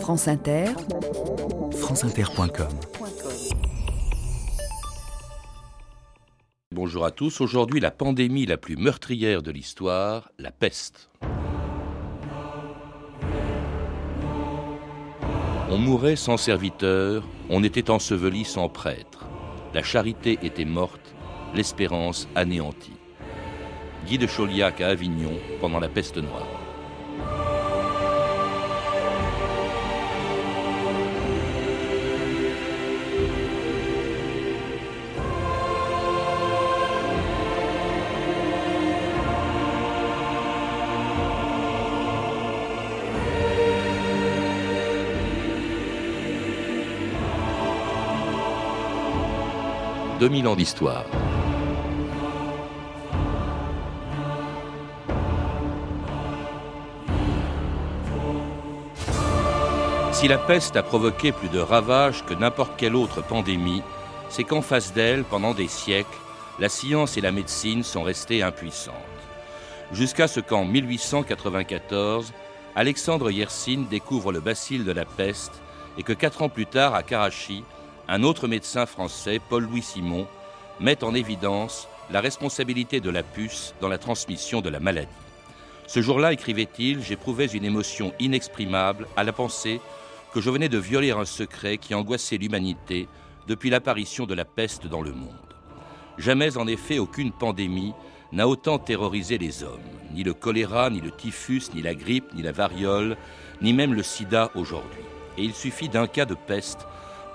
France Inter, franceinter.com. Bonjour à tous. Aujourd'hui, la pandémie la plus meurtrière de l'histoire, la peste. On mourait sans serviteur, on était enseveli sans prêtre. La charité était morte, l'espérance anéantie. Guy de Chauliac à Avignon pendant la peste noire. 2000 ans d'histoire. Si la peste a provoqué plus de ravages que n'importe quelle autre pandémie, c'est qu'en face d'elle, pendant des siècles, la science et la médecine sont restées impuissantes. Jusqu'à ce qu'en 1894, Alexandre Yersin découvre le bacille de la peste et que quatre ans plus tard, à Karachi, un autre médecin français, Paul-Louis Simon, met en évidence la responsabilité de la puce dans la transmission de la maladie. Ce jour-là, écrivait-il, j'éprouvais une émotion inexprimable à la pensée que je venais de violer un secret qui angoissait l'humanité depuis l'apparition de la peste dans le monde. Jamais en effet aucune pandémie n'a autant terrorisé les hommes, ni le choléra, ni le typhus, ni la grippe, ni la variole, ni même le sida aujourd'hui. Et il suffit d'un cas de peste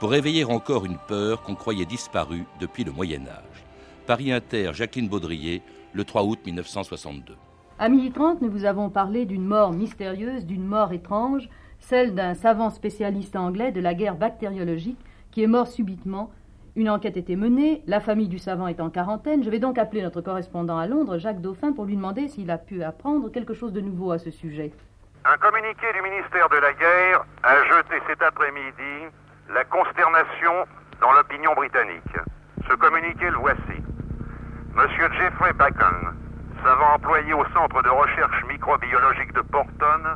pour réveiller encore une peur qu'on croyait disparue depuis le Moyen Âge. Paris Inter, Jacqueline Baudrier, le 3 août 1962. À midi 30, nous vous avons parlé d'une mort mystérieuse, d'une mort étrange, celle d'un savant spécialiste anglais de la guerre bactériologique qui est mort subitement. Une enquête était menée, la famille du savant est en quarantaine. Je vais donc appeler notre correspondant à Londres, Jacques Dauphin, pour lui demander s'il a pu apprendre quelque chose de nouveau à ce sujet. Un communiqué du ministère de la Guerre a jeté cet après-midi la consternation dans l'opinion britannique. Ce communiqué, le voici. Monsieur Jeffrey Bacon, savant employé au Centre de recherche microbiologique de Porton,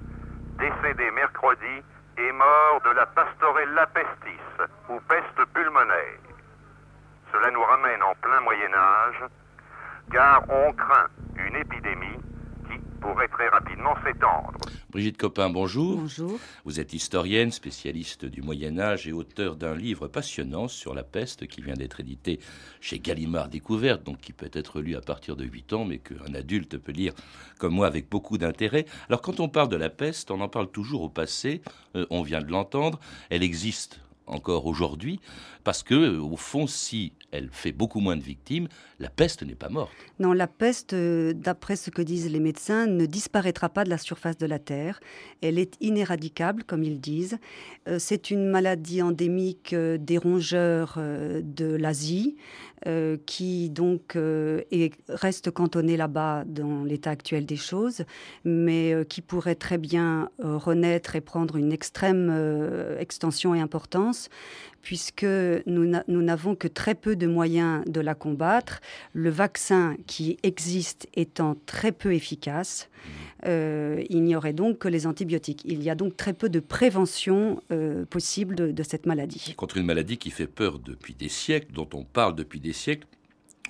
décédé mercredi, est mort de la pastorella pestis, ou peste pulmonaire. Cela nous ramène en plein Moyen Âge, car on craint une épidémie pourrait très rapidement s'étendre. Brigitte Copin, bonjour. Bonjour. Vous êtes historienne, spécialiste du Moyen Âge et auteur d'un livre passionnant sur la peste qui vient d'être édité chez Gallimard Découverte, donc qui peut être lu à partir de 8 ans, mais qu'un adulte peut lire comme moi avec beaucoup d'intérêt. Alors quand on parle de la peste, on en parle toujours au passé, euh, on vient de l'entendre, elle existe encore aujourd'hui, parce que, au fond, si elle fait beaucoup moins de victimes, la peste n'est pas morte. Non, la peste, euh, d'après ce que disent les médecins, ne disparaîtra pas de la surface de la Terre. Elle est inéradicable, comme ils disent. Euh, c'est une maladie endémique euh, des rongeurs de l'Asie, qui donc reste cantonnée là-bas dans l'état actuel des choses, mais qui pourrait très bien renaître et prendre une extrême extension et importance puisque nous n'avons que très peu de moyens de la combattre. Le vaccin qui existe étant très peu efficace, euh, il n'y aurait donc que les antibiotiques. Il y a donc très peu de prévention euh, possible de, de cette maladie. Contre une maladie qui fait peur depuis des siècles, dont on parle depuis des siècles,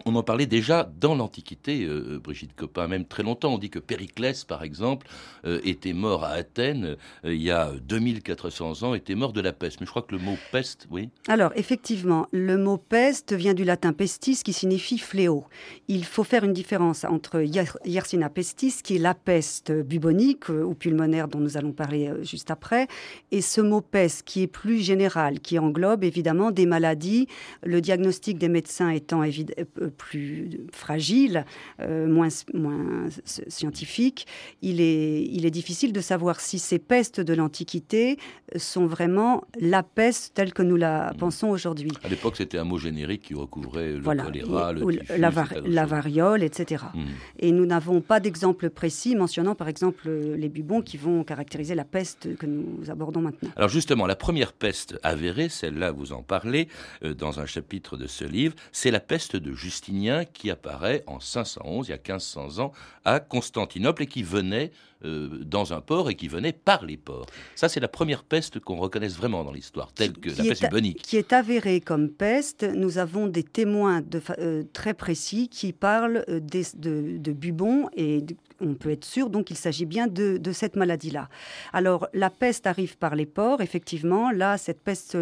on en parlait déjà dans l'Antiquité, euh, Brigitte Copin, même très longtemps. On dit que Périclès, par exemple, euh, était mort à Athènes euh, il y a 2400 ans, était mort de la peste. Mais je crois que le mot peste, oui. Alors, effectivement, le mot peste vient du latin pestis, qui signifie fléau. Il faut faire une différence entre Yersinia pestis, qui est la peste bubonique ou pulmonaire dont nous allons parler juste après, et ce mot peste, qui est plus général, qui englobe évidemment des maladies, le diagnostic des médecins étant évidemment plus fragile, euh, moins, moins scientifique, il est, il est difficile de savoir si ces pestes de l'Antiquité sont vraiment la peste telle que nous la mmh. pensons aujourd'hui. À l'époque, c'était un mot générique qui recouvrait le choléra, le typhus, la, variole, etc. Mmh. Et nous n'avons pas d'exemple précis mentionnant par exemple les bubons qui vont caractériser la peste que nous abordons maintenant. Alors justement, la première peste avérée, celle-là vous en parlez euh, dans un chapitre de ce livre, c'est la peste de Justin Qui apparaît en 511, il y a 1500 ans, à Constantinople et qui venait euh, dans un port et qui venait par les ports. Ça, c'est la première peste qu'on reconnaisse vraiment dans l'histoire, telle que la peste bubonique. Qui est avérée comme peste. Nous avons des témoins de, euh, très précis qui parlent euh, de, de, bubon et on peut être sûr donc qu'il s'agit bien de, de cette maladie-là. Alors la peste arrive par les ports, effectivement. Là, cette peste,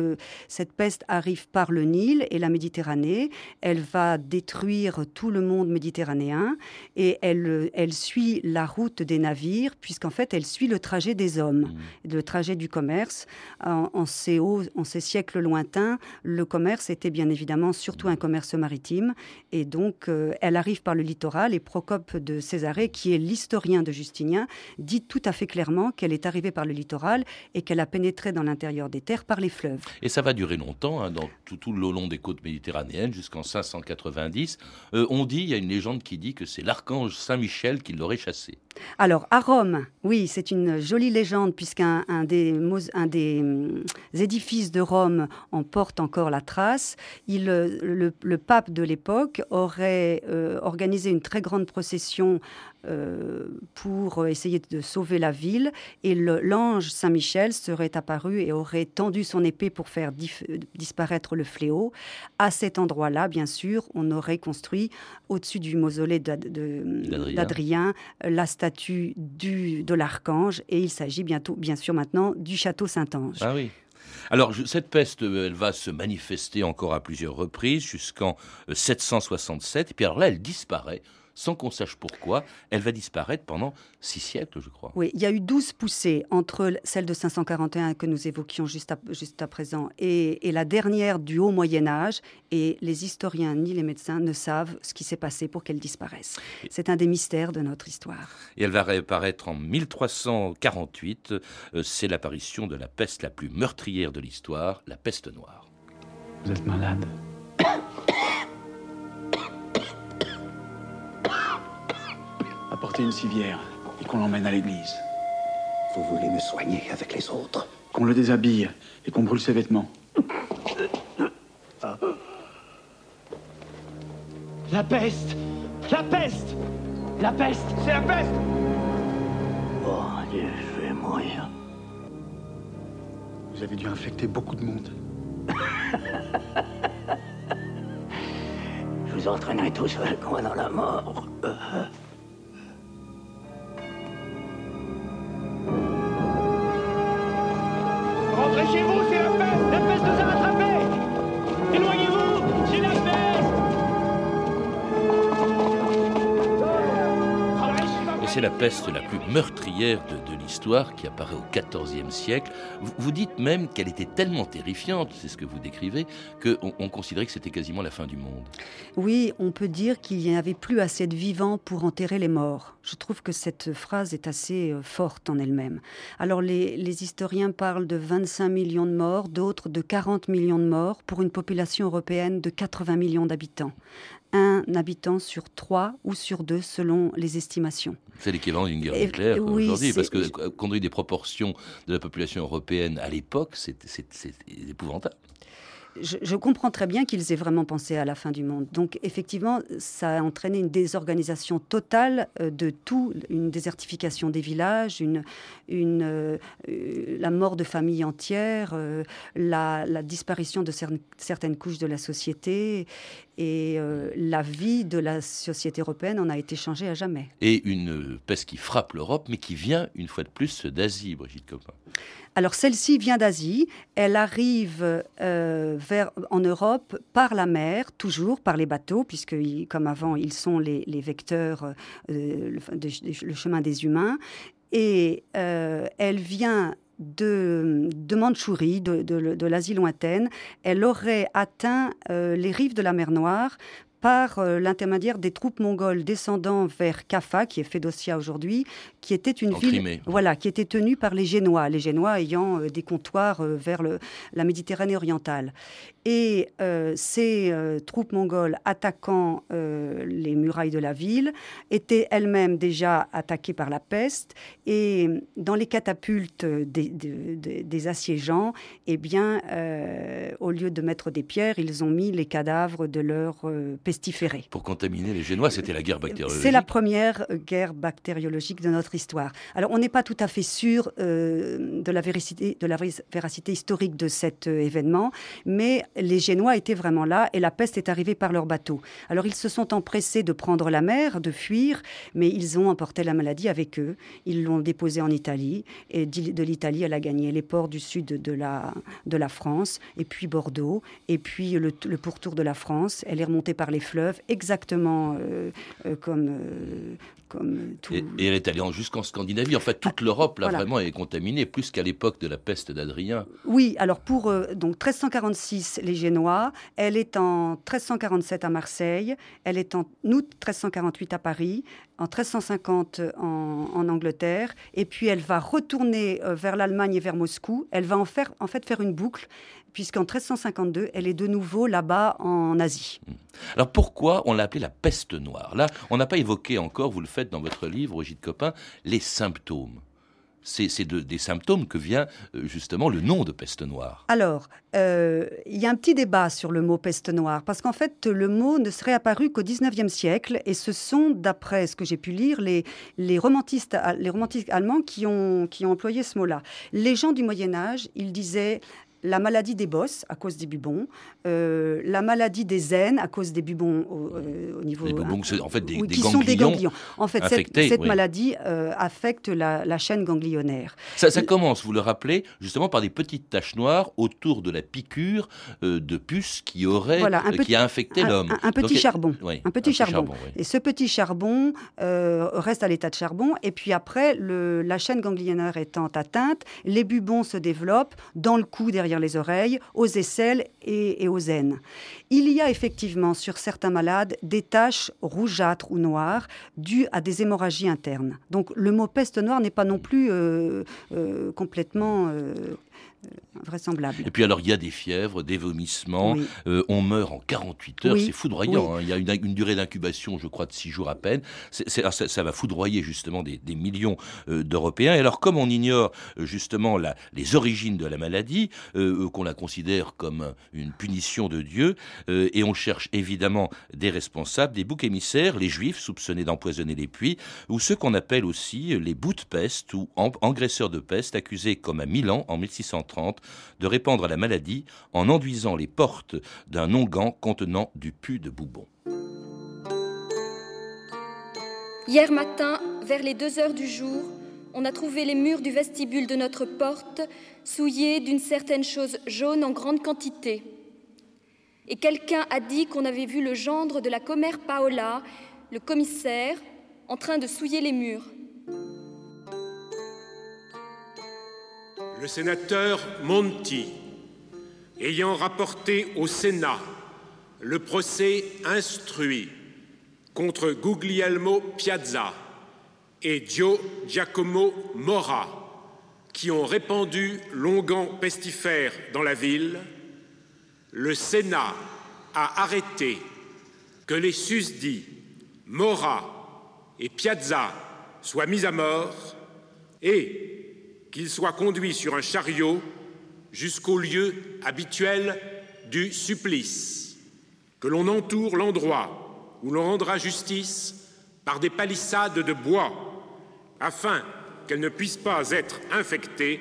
cette peste arrive par le Nil et la Méditerranée. Elle va détruire tout le monde méditerranéen et elle, elle suit la route des navires puisqu'en fait, elle suit le trajet des hommes, mmh. le trajet du commerce. En, ces en ces siècles lointains, le commerce était bien évidemment surtout un commerce maritime, et donc euh, elle arrive par le littoral, et Procope de Césarée, qui est l'historien de Justinien, dit tout à fait clairement qu'elle est arrivée par le littoral et qu'elle a pénétré dans l'intérieur des terres par les fleuves. Et ça va durer longtemps, hein, dans tout, le long des côtes méditerranéennes, jusqu'en 590. Euh, on dit, il y a une légende qui dit que c'est l'archange Saint-Michel qui l'aurait chassé. Alors, à Rome, oui, c'est une jolie légende, puisqu'un des, un des hum, édifices de Rome en porte encore la trace. Il, le, pape de l'époque aurait euh, organisé une très grande procession euh, pour essayer de sauver la ville. Et l'ange Saint-Michel serait apparu et aurait tendu son épée pour faire disparaître le fléau. À cet endroit-là, bien sûr, on aurait construit au-dessus du mausolée d'Adrien la statue du, de l'archange. Et il s'agit bientôt, bien sûr, maintenant du château Saint-Ange. Ah oui. Alors, cette peste, elle va se manifester encore à plusieurs reprises jusqu'en 767. Euh, et puis alors là, elle disparaît sans qu'on sache pourquoi, elle va disparaître pendant six siècles, je crois. Oui, il y a eu douze poussées entre celle de 541 que nous évoquions juste à, juste à présent et, la dernière du haut Moyen Âge, et les historiens ni les médecins ne savent ce qui s'est passé pour qu'elle disparaisse. C'est un des mystères de notre histoire. Et elle va réapparaître en 1348, euh, c'est l'apparition de la peste la plus meurtrière de l'histoire, la peste noire. Vous êtes malade? Apporter une civière et qu'on l'emmène à l'église. Vous voulez me soigner avec les autres? Qu'on le déshabille et qu'on brûle ses vêtements. La peste La peste La peste C'est la peste Oh Dieu, je vais mourir. Vous avez dû infecter beaucoup de monde. je vous entraînerai tous avec moi dans la mort. c'est la peste la plus meurtrière de, l'histoire qui apparaît au XIVe siècle. Vous, dites même qu'elle était tellement terrifiante, c'est ce que vous décrivez, qu'on on considérait que c'était quasiment la fin du monde. Oui, on peut dire qu'il n'y avait plus assez de vivants pour enterrer les morts. Je trouve que cette phrase est assez euh, forte en elle-même. Alors les, les historiens parlent de 25 millions de morts, d'autres de 40 millions de morts pour une population européenne de 80 millions d'habitants un habitant sur trois ou sur deux selon les estimations. C'est l'équivalent d'une guerre nucléaire aujourd'hui, parce que compte tenu des proportions de la population européenne à l'époque, c'est épouvantable je, comprends très bien qu'ils aient vraiment pensé à la fin du monde. Donc effectivement, ça a entraîné une désorganisation totale euh, de tout, une désertification des villages, une, euh, la mort de familles entières, euh, la, disparition de certaines couches de la société et la vie de la société européenne en a été changée à jamais. Et une peste qui frappe l'Europe, mais qui vient une fois de plus d'Asie, Brigitte Copin. Alors celle-ci vient d'Asie, elle arrive euh, en Europe par la mer, toujours par les bateaux, puisque comme avant, ils sont les, vecteurs, euh, le, chemin des humains, et euh, elle vient de, de Mandchourie, de, de l'Asie lointaine. Elle aurait atteint les rives de la mer Noire par euh, l'intermédiaire des troupes mongoles descendant vers Kaffa, qui est Fédocia aujourd'hui, qui était une ville, voilà, qui était tenue par les Génois, les Génois ayant euh, des comptoirs euh, vers le, la Méditerranée orientale. Et ces troupes mongoles attaquant les murailles de la ville étaient elles-mêmes déjà attaquées par la peste. Et dans les catapultes des, des, assiégeants, eh bien, au lieu de mettre des pierres, ils ont mis les cadavres de leurs pestiférés. Pour contaminer les Génois, c'était la guerre bactériologique. C'est la première guerre bactériologique de notre histoire. Alors, on n'est pas tout à fait sûr de, la véracité, de la véracité historique de cet événement, mais les Génois étaient vraiment là et la peste est arrivée par leur bateau. Alors, ils se sont empressés de prendre la mer, de fuir, mais ils ont emporté la maladie avec eux. Ils l'ont déposée en Italie et de l'Italie, elle a gagné les ports du sud de la, de la France, et puis Bordeaux, et puis le, pourtour de la France. Elle est remontée par les fleuves, exactement euh, euh, comme, euh, comme tout. Et, elle est allée jusqu'en Scandinavie. En fait, toute ah, l'Europe, là, vraiment, est contaminée, plus qu'à l'époque de la peste d'Adrien. Oui, alors pour donc 1346, les Génois, elle est en 1347 à Marseille, elle est en août 1348 à Paris, en 1350 en, en, Angleterre, et puis elle va retourner euh, vers l'Allemagne et vers Moscou. Elle va en, faire, en fait faire une boucle, puisqu'en 1352, elle est de nouveau là-bas en Asie. Hmm. Alors pourquoi on l'a appelée la peste noire? Là, on n'a pas évoqué encore, vous le faites dans votre livre, Brigitte Copin, les symptômes c'est des symptômes que vient euh, justement le nom de peste noire. Alors, euh, il y a un petit débat sur le mot peste noire, parce qu'en fait, le mot ne serait apparu qu'au XIXe siècle, et ce sont, d'après ce que j'ai pu lire, les, les, romantistes, les romantiques allemands qui ont, qui ont employé ce mot-là. Les gens du Moyen Âge, ils disaient la maladie des bosses à cause des bubons, euh, la maladie des aines à cause des bubons au, euh, niveau. Les bubons, en fait des, qui ganglions. Sont des ganglions. En fait, cette, maladie euh, affecte la, chaîne ganglionnaire. Ça, commence, vous le rappelez, justement par des petites taches noires autour de la piqûre de puce qui aurait, qui a infecté l'homme. Un, petit charbon. un petit charbon. et ce petit charbon reste à l'état de charbon. Et puis après, le, la chaîne ganglionnaire étant atteinte, les bubons se développent dans le cou derrière les oreilles, aux aisselles et, aux aines. Il y a effectivement sur certains malades des taches rougeâtres ou noires dues à des hémorragies internes. Donc le mot peste noire n'est pas non plus euh, euh, complètement euh, vraisemblable. Et puis alors il y a des fièvres, des vomissements, euh, on meurt en 48 heures, c'est foudroyant. Hein. Il y a une, durée d'incubation, je crois, de 6 jours à peine. ça, va foudroyer justement des, millions euh, d'Européens. Et alors comme on ignore euh, justement la, les origines de la maladie, qu'on la considère comme une punition de Dieu, et on cherche évidemment des responsables, des boucs émissaires, les juifs soupçonnés d'empoisonner les puits, ou ceux qu'on appelle aussi les bouts de peste ou engraisseurs de peste, accusés comme à Milan en 1630 de répandre la maladie en enduisant les portes d'un onguent contenant du pu de boubon. Hier matin, vers les deux heures du jour, on a trouvé les murs du vestibule de notre porte souillés d'une certaine chose jaune en grande quantité. Et quelqu'un a dit qu'on avait vu le gendre de la commère Paola, le commissaire, en train de souiller les murs. Le sénateur Monti, ayant rapporté au Sénat le procès instruit contre Guglielmo Piazza et Gio Giacomo Mora, qui ont répandu l'onguent pestifère dans la ville, le Sénat a arrêté que les susdits Mora et Piazza soient mis à mort et qu'il soit conduit sur un chariot jusqu'au lieu habituel du supplice, que l'on entoure l'endroit où l'on rendra justice par des palissades de bois, afin qu'elle ne puisse pas être infectée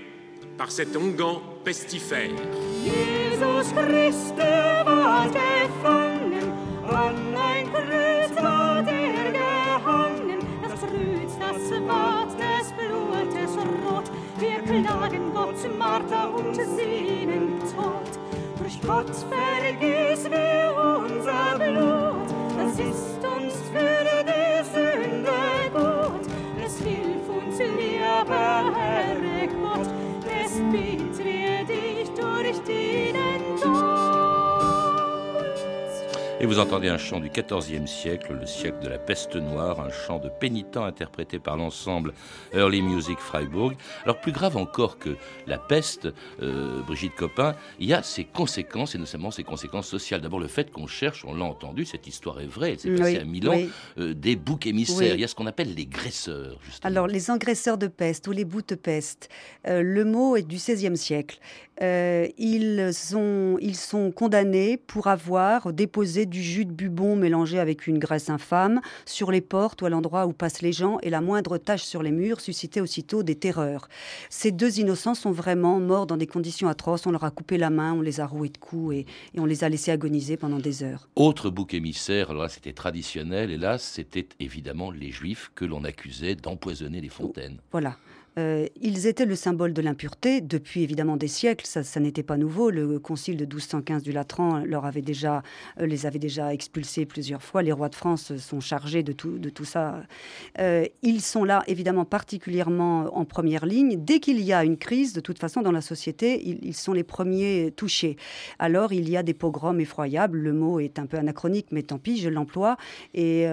par cet onguent pestifère. Gott vergiss mir. Vous entendez un chant du XIVe siècle, le siècle de la peste noire, un chant de pénitent interprété par l'ensemble Early Music Freiburg. Alors plus grave encore que la peste, euh, Brigitte Copin, il y a ses conséquences, et notamment ses conséquences sociales. D'abord le fait qu'on cherche, on l'a entendu, cette histoire est vraie, elle s'est passée à Milan, euh, des boucs émissaires. Il y a ce qu'on appelle les graisseurs. Justement. Alors les engraisseurs de peste ou les bouts de peste, euh, le mot est du XVIe siècle. Ils, sont, ils sont condamnés pour avoir déposé du jus de bubon mélangé avec une graisse infâme sur les portes ou à l'endroit où passent les gens, et la moindre tache sur les murs suscitait aussitôt des terreurs. Ces deux innocents sont vraiment morts dans des conditions atroces. On leur a coupé la main, on les a roués de coups et, et on les a laissés agoniser pendant des heures. Autre bouc émissaire, alors là c'était traditionnel, et là c'était évidemment les juifs que l'on accusait d'empoisonner les fontaines. Voilà. Euh, ils étaient le symbole de l'impureté depuis évidemment des siècles, ça, n'était pas nouveau. Le concile de 1215 du Latran leur avait déjà, euh, les avait déjà expulsés plusieurs fois. Les rois de France sont chargés de tout, de tout ça. Euh, ils sont là évidemment particulièrement en première ligne. Dès qu'il y a une crise, de toute façon, dans la société, ils, ils sont les premiers touchés. Alors il y a des pogroms effroyables. Le mot est un peu anachronique, mais tant pis, je l'emploie. Et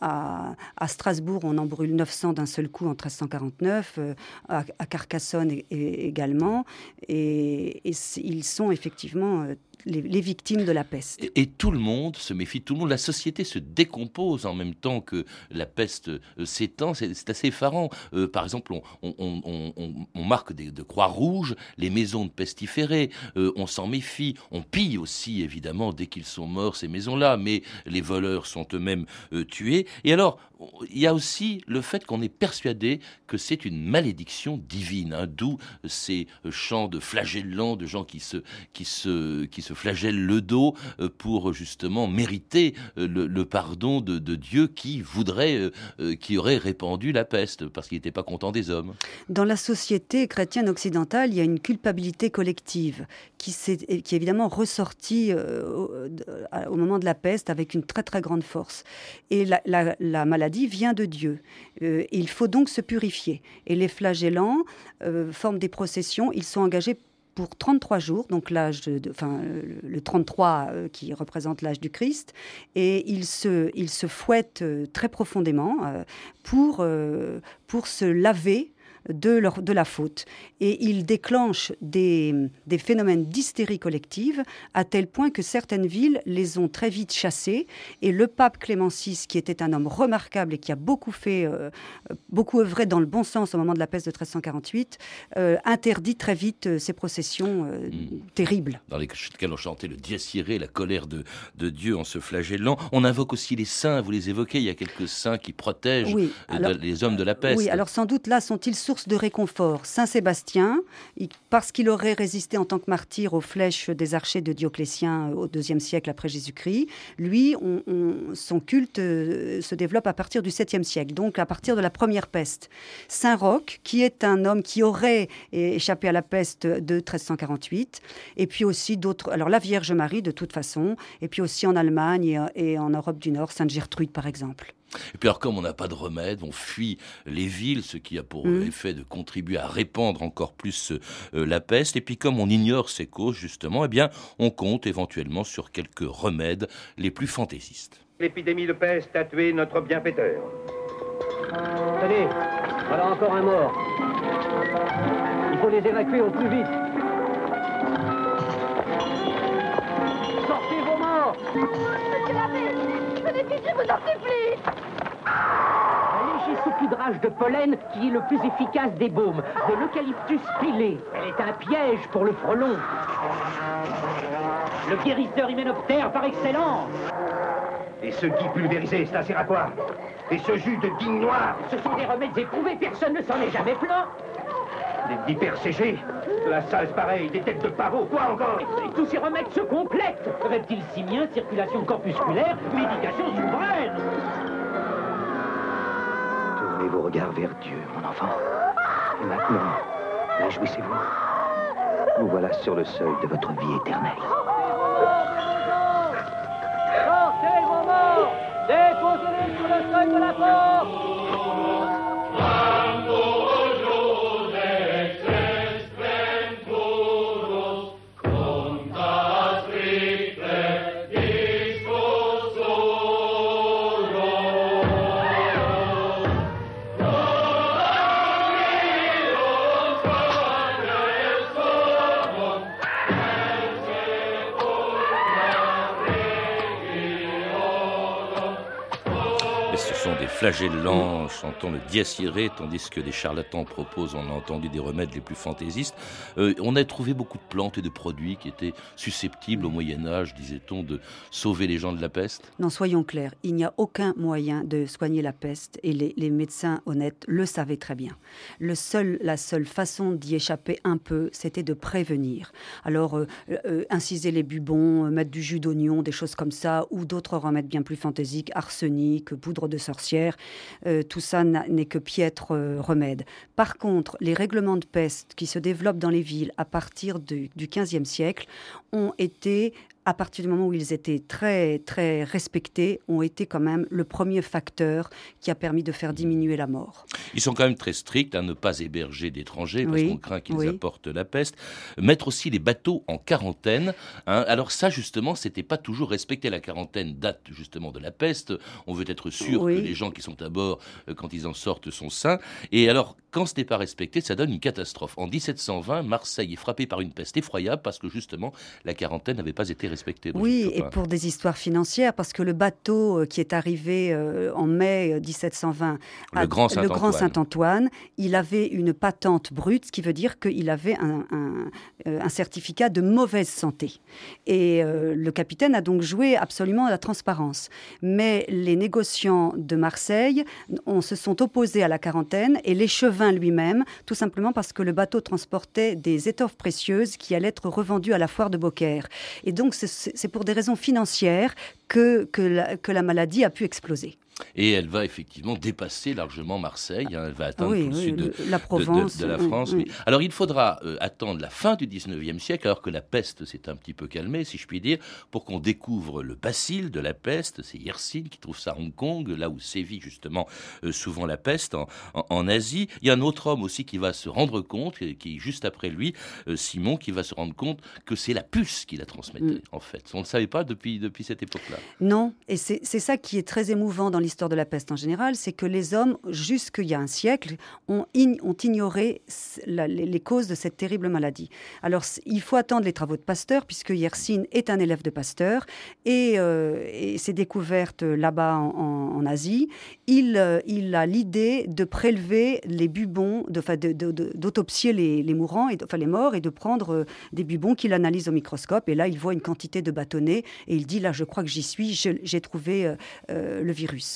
à, à Strasbourg, on en brûle 900 d'un seul coup en 1349 euh, à, Carcassonne également. Et, ils sont effectivement euh, les, victimes de la peste. Et, tout le monde se méfie, tout le monde, la société se décompose en même temps que la peste euh, s'étend, c'est assez effarant. Euh, par exemple, on, marque des, de croix rouges les maisons de pestiférés, Euh, on s'en méfie, on pille aussi évidemment dès qu'ils sont morts ces maisons-là, mais les voleurs sont eux-mêmes tués. Et alors, il y a aussi le fait qu'on est persuadé que c'est une malédiction divine, hein, d'où ces chants de flagellants, de gens qui se, qui se flagellent le dos euh, pour justement mériter euh, le, pardon de, Dieu qui voudrait, euh, qui aurait répandu la peste parce qu'il n'était pas content des hommes. Dans la société chrétienne occidentale, il y a une culpabilité collective qui, s'est- qui est évidemment ressortie au, moment de la peste avec une très très grande force. Et la, la- la maladie vient de Dieu. Il faut donc se purifier. Et les flagellants forment des processions. Ils sont engagés pour 33 jours, donc l'âge de, enfin, le, le 33 euh, qui représente l'âge du Christ, et ils se, ils se fouettent euh, très profondément euh, pour, pour se laver de, leur, de la faute. Et ils déclenchent des, des phénomènes d'hystérie collective à tel point que certaines villes les ont très vite chassés. Et le pape Clément VI, qui était un homme remarquable et qui a beaucoup fait, euh, beaucoup œuvré dans le bon sens au moment de la peste de 1348, euh, interdit très vite euh, ces processions euh, terribles. dans lesquels on chantait le Dies Irae, la colère de, de Dieu en se flagellant. On invoque aussi les saints, vous les évoquez, il y a quelques saints qui protègent Oui, euh, alors- les hommes de la peste. Oui, alors sans doute là sont-ils source de réconfort. Saint Sébastien, parce qu'il aurait résisté en tant que martyr aux flèches des archers de Dioclétien euh, au IIe siècle après Jésus-Christ, lui, on- on- son culte euh, se développe à partir du 7e siècle, donc à partir de la première peste. Saint Roch, qui est un homme qui aurait échappé à la peste de 1348, et puis aussi d'autres, alors la Vierge Marie de toute façon, et puis aussi en Allemagne et, euh, et en Europe du Nord, Sainte Gertrude par exemple. Et puis alors comme on n'a pas de remède, on fuit les villes, ce qui a pour Mhm. effet de contribuer à répandre encore plus euh, la peste. Et puis comme on ignore ses causes justement, eh bien on compte éventuellement sur quelques remèdes les plus fantaisistes. L'épidémie de peste a tué notre bienfaiteur. Tenez, voilà encore un mort. Il faut les évacuer au plus vite. Sortez vos morts vous en supplie Un léger saupoudrage de pollen qui est le plus efficace des baumes, de l'eucalyptus pilé. Elle est un piège pour le frelon. Le guérisseur hyménoptère par excellence. Et ce gui pulvérisé, ça sert à quoi? Et ce jus de digne noir Ce sont des remèdes éprouvés, personne ne s'en est jamais plaint. Des vipères séchées De la salse pareille, des têtes de pavot, quoi encore Et tous ces remèdes se complètent. Reptiles simiens, circulation corpusculaire, médication souveraine. Tournez vos regards vers Dieu, mon enfant. Et maintenant, réjouissez-vous. Vous voilà sur le seuil de votre vie éternelle. Sortez vos morts Déposez-les sur le seuil de la porte flagellants chantant le dies tandis que des charlatans proposent, on a entendu, des remèdes les plus fantaisistes. Euh, on a trouvé beaucoup de plantes et de produits qui étaient susceptibles au Moyen Âge, disait-on, de sauver les gens de la peste. Non, soyons clairs, il n'y a aucun moyen de soigner la peste et les, médecins honnêtes le savaient très bien. Le seul, la seule façon d'y échapper un peu, c'était de prévenir. Alors, euh, euh, inciser les bubons, mettre du jus d'oignon, des choses comme ça, ou d'autres remèdes bien plus fantaisiques, arsenic, poudre de sorcière, euh, tout ça n'est que piètre euh, remède. Par contre, les règlements de peste qui se développent dans les villes à partir du, 15e siècle ont été à partir du moment où ils étaient très, très respectés, ont été quand même le premier facteur qui a permis de faire diminuer la mort. Ils sont quand même très stricts à ne pas héberger d'étrangers parce Oui, qu'on craint qu'ils oui. apportent la peste. Mettre aussi les bateaux en quarantaine. hein. Alors ça, justement, c'était pas toujours respecté. La quarantaine date justement de la peste. On veut être sûr Oui. que les gens qui sont à bord, euh, quand ils en sortent, sont sains. Et alors, quand ce n'est pas respecté, ça donne une catastrophe. En 1720, Marseille est frappée par une peste effroyable parce que justement, la quarantaine n'avait pas été respectée. Oui, et pour des histoires financières, parce que le bateau euh, qui est arrivé euh, en mai euh, 1720, Le à- Grand le Saint-Antoine. Il avait une patente brute, ce qui veut dire qu'il avait un, un- euh, un certificat de mauvaise santé. Et euh, le capitaine a donc joué absolument à la transparence. Mais les négociants de Marseille on se sont opposés à la quarantaine et l'échevin lui-même, tout simplement parce que le bateau transportait des étoffes précieuses qui allaient être revendues à la foire de Beaucaire. Et donc, c'est- c'est pour des raisons financières que, la maladie a pu exploser. Et elle va effectivement dépasser largement Marseille. hein. Elle va atteindre Oui, tout le oui, sud de, la de- de- Provence, de la oui, France. oui. Alors il faudra euh, attendre la fin du 19e siècle, alors que la peste s'est un petit peu calmée, si je puis dire, pour qu'on découvre le bacille de la peste. C'est Yersin qui trouve ça à Hong Kong, là où sévit justement euh, souvent la peste en, en- en Asie. Il y a un autre homme aussi qui va se rendre compte, qui juste après lui, euh, Simon, qui va se rendre compte que c'est la puce qui la transmettait, Mm. en fait. On ne le savait pas depuis, depuis cette époque-là. Non, et c'est c'est ça qui est très émouvant dans l'histoire de la peste en général, c'est que les hommes, jusqu'il y a un siècle, ont, ign- ont ignoré les, causes de cette terrible maladie. Alors, il faut attendre les travaux de Pasteur, puisque Yersin est un élève de Pasteur, et, euh, ses découvertes là-bas en, Asie, il, euh, il a l'idée de prélever les bubons, enfin, de- d'autopsier les, mourants, et, enfin les morts, et de prendre euh, des bubons qu'il analyse au microscope. Et là, il voit une quantité de bâtonnets, et il dit, là, je crois que j'y suis, j'ai trouvé euh, euh, le virus.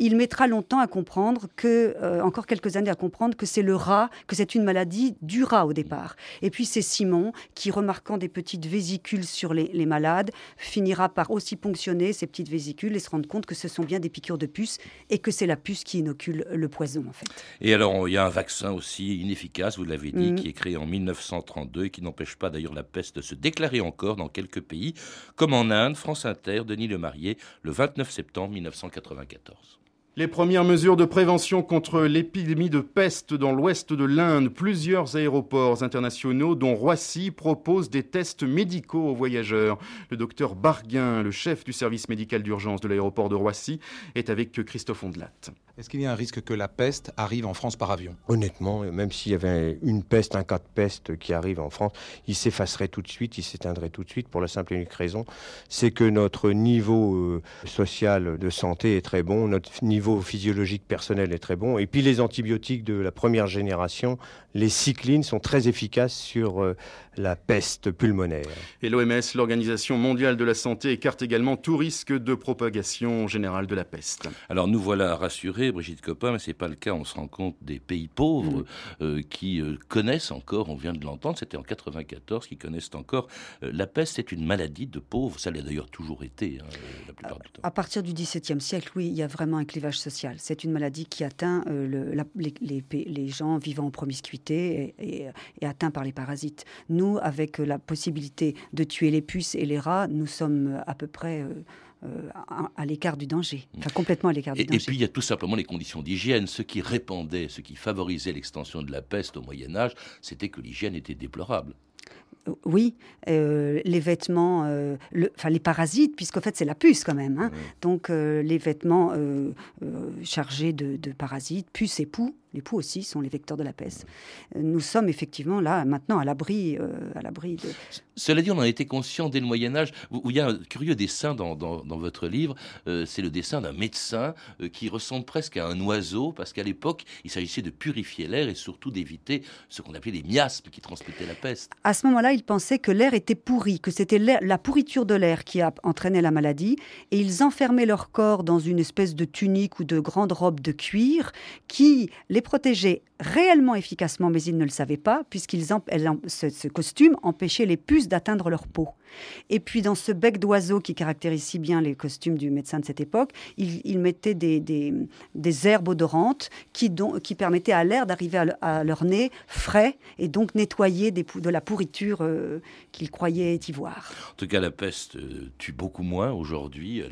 Il mettra longtemps à comprendre que, euh, encore quelques années à comprendre que c'est le rat, que c'est une maladie du rat au départ. Et puis c'est Simon qui, remarquant des petites vésicules sur les, les malades, finira par aussi ponctionner ces petites vésicules et se rendre compte que ce sont bien des piqûres de puce et que c'est la puce qui inocule le poison en fait. Et alors, il y a un vaccin aussi inefficace, vous l'avez dit, Mhm. qui est créé en 1932 et qui n'empêche pas d'ailleurs la peste de se déclarer encore dans quelques pays, comme en Inde, France Inter, Denis Lemarié, le 29 septembre 1994. Les premières mesures de prévention contre l'épidémie de peste dans l'ouest de l'Inde, plusieurs aéroports internationaux, dont Roissy, proposent des tests médicaux aux voyageurs. Le docteur Barguin, le chef du service médical d'urgence de l'aéroport de Roissy, est avec Christophe Ondelat. Est-ce qu'il y a un risque que la peste arrive en France par avion? Honnêtement, même s'il y avait une peste, un cas de peste qui arrive en France, il s'effacerait tout de suite, il s'éteindrait tout de suite pour la simple et unique raison, c'est que notre niveau euh, social de santé est très bon, notre niveau physiologique personnel est très bon, et puis les antibiotiques de la première génération, les cyclines, sont très efficaces sur euh, la peste pulmonaire. Et l'OMS, l'Organisation mondiale de la santé, écarte également tout risque de propagation générale de la peste. Alors nous voilà rassurés, Brigitte Copin, mais c'est pas le cas. On se rend compte des pays pauvres euh, qui euh, connaissent encore, on vient de l'entendre, c'était en 94, qui connaissent encore euh, la peste. C'est une maladie de pauvres. Ça l'a d'ailleurs toujours été, hein, la plupart du temps. À partir du XVIIe siècle, oui, il y a vraiment un clivage social. C'est une maladie qui atteint euh, le- la- les, les gens vivant en promiscuité et, et, et atteints par les parasites. Nous, avec la possibilité de tuer les puces et les rats, nous sommes à peu près euh, euh, à, à l'écart du danger, enfin complètement à l'écart du Et, et danger. puis il y a tout simplement les conditions d'hygiène. Ce qui répandait, ce qui favorisait l'extension de la peste au Moyen Âge, c'était que l'hygiène était déplorable. Oui, euh, les vêtements, euh, le- enfin les parasites, puisqu'en fait c'est la puce quand même. hein. Donc euh, les vêtements chargés de, de parasites, puces et poux, l'époux aussi sont les vecteurs de la peste. Euh, nous sommes effectivement là maintenant à l'abri, euh, à l'abri de. Cela dit, on en était conscient dès le Moyen Âge. Il y a un curieux dessin dans, votre livre. Euh, c'est le dessin d'un médecin qui ressemble presque à un oiseau, parce qu'à l'époque, il s'agissait de purifier l'air et surtout d'éviter ce qu'on appelait les miasmes qui transmettaient la peste. À ce moment-là, ils pensaient que l'air était pourri, que c'était la pourriture de l'air qui a entraîné la maladie, et ils enfermaient leur corps dans une espèce de tunique ou de grande robe de cuir qui les protégeait réellement efficacement, mais ils ne le savaient pas, puisqu'ils ce, costume empêchait les puces d'atteindre leur peau. Et puis dans ce bec d'oiseau qui caractérise si bien les costumes du médecin de cette époque, il, mettait des, herbes odorantes qui, qui permettaient à l'air d'arriver à, leur nez frais et donc nettoyer des, de la pourriture euh, qu'ils croyaient ivoire. En tout cas, la peste euh, tue beaucoup moins aujourd'hui.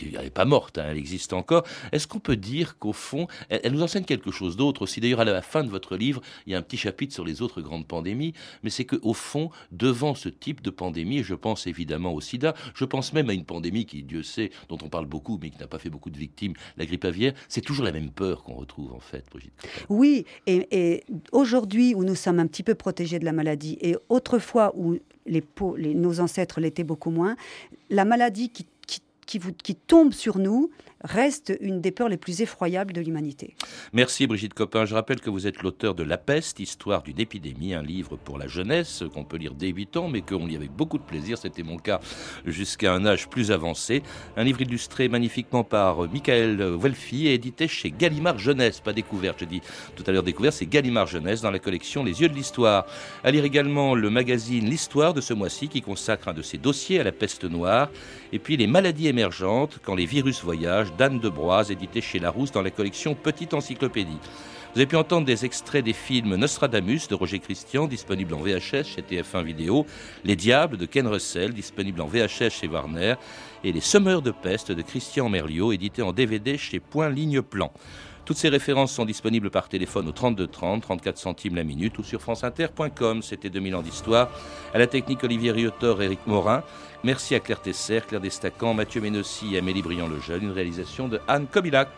Elle n'est pas morte, hein, elle existe encore. Est-ce qu'on peut dire qu'au fond, elle, nous enseigne quelque chose d'autre aussi? D'ailleurs, à la fin de votre livre, il y a un petit chapitre sur les autres grandes pandémies, mais c'est qu'au fond, devant ce type de pandémie, je pense évidemment au sida, je pense même à une pandémie qui, Dieu sait, dont on parle beaucoup, mais qui n'a pas fait beaucoup de victimes, la grippe aviaire, c'est toujours la même peur qu'on retrouve en fait, Brigitte. Oui, et, aujourd'hui où nous sommes un petit peu protégés de la maladie, et autrefois où nos ancêtres l'étaient beaucoup moins, la maladie qui qui, vous, tombe sur nous reste une des peurs les plus effroyables de l'humanité. Merci Brigitte Copin. Je rappelle que vous êtes l'auteur de La peste, histoire d'une épidémie, un livre pour la jeunesse qu'on peut lire dès 8 ans, mais qu'on lit avec beaucoup de plaisir. C'était mon cas jusqu'à un âge plus avancé. Un livre illustré magnifiquement par Michael Welfi et édité chez Gallimard Jeunesse. Pas découvert, je dis tout à l'heure découvert, c'est Gallimard Jeunesse dans la collection Les Yeux de l'Histoire. À lire également le magazine L'Histoire de ce mois-ci qui consacre un de ses dossiers à la peste noire. Et puis les maladies émergentes quand les virus voyagent d'Anne de Broise, édité chez Larousse dans la collection Petite Encyclopédie. Vous avez pu entendre des extraits des films Nostradamus de Roger Christian, disponible en VHS chez TF1 Vidéo, Les Diables de Ken Russell, disponible en VHS chez Warner, et Les Semeurs de peste de Christian Merliot, édité en DVD chez Point Ligne Plan. Toutes ces références sont disponibles par téléphone au 32 30, 34 centimes la minute ou sur franceinter.com. C'était 2000 ans d'histoire. À la technique, Olivier Riotor, Éric Morin. Merci à Claire Tesser, Claire Destacan, Mathieu Ménossi et Amélie Briand-Lejeune. Une réalisation de Anne Kobilac.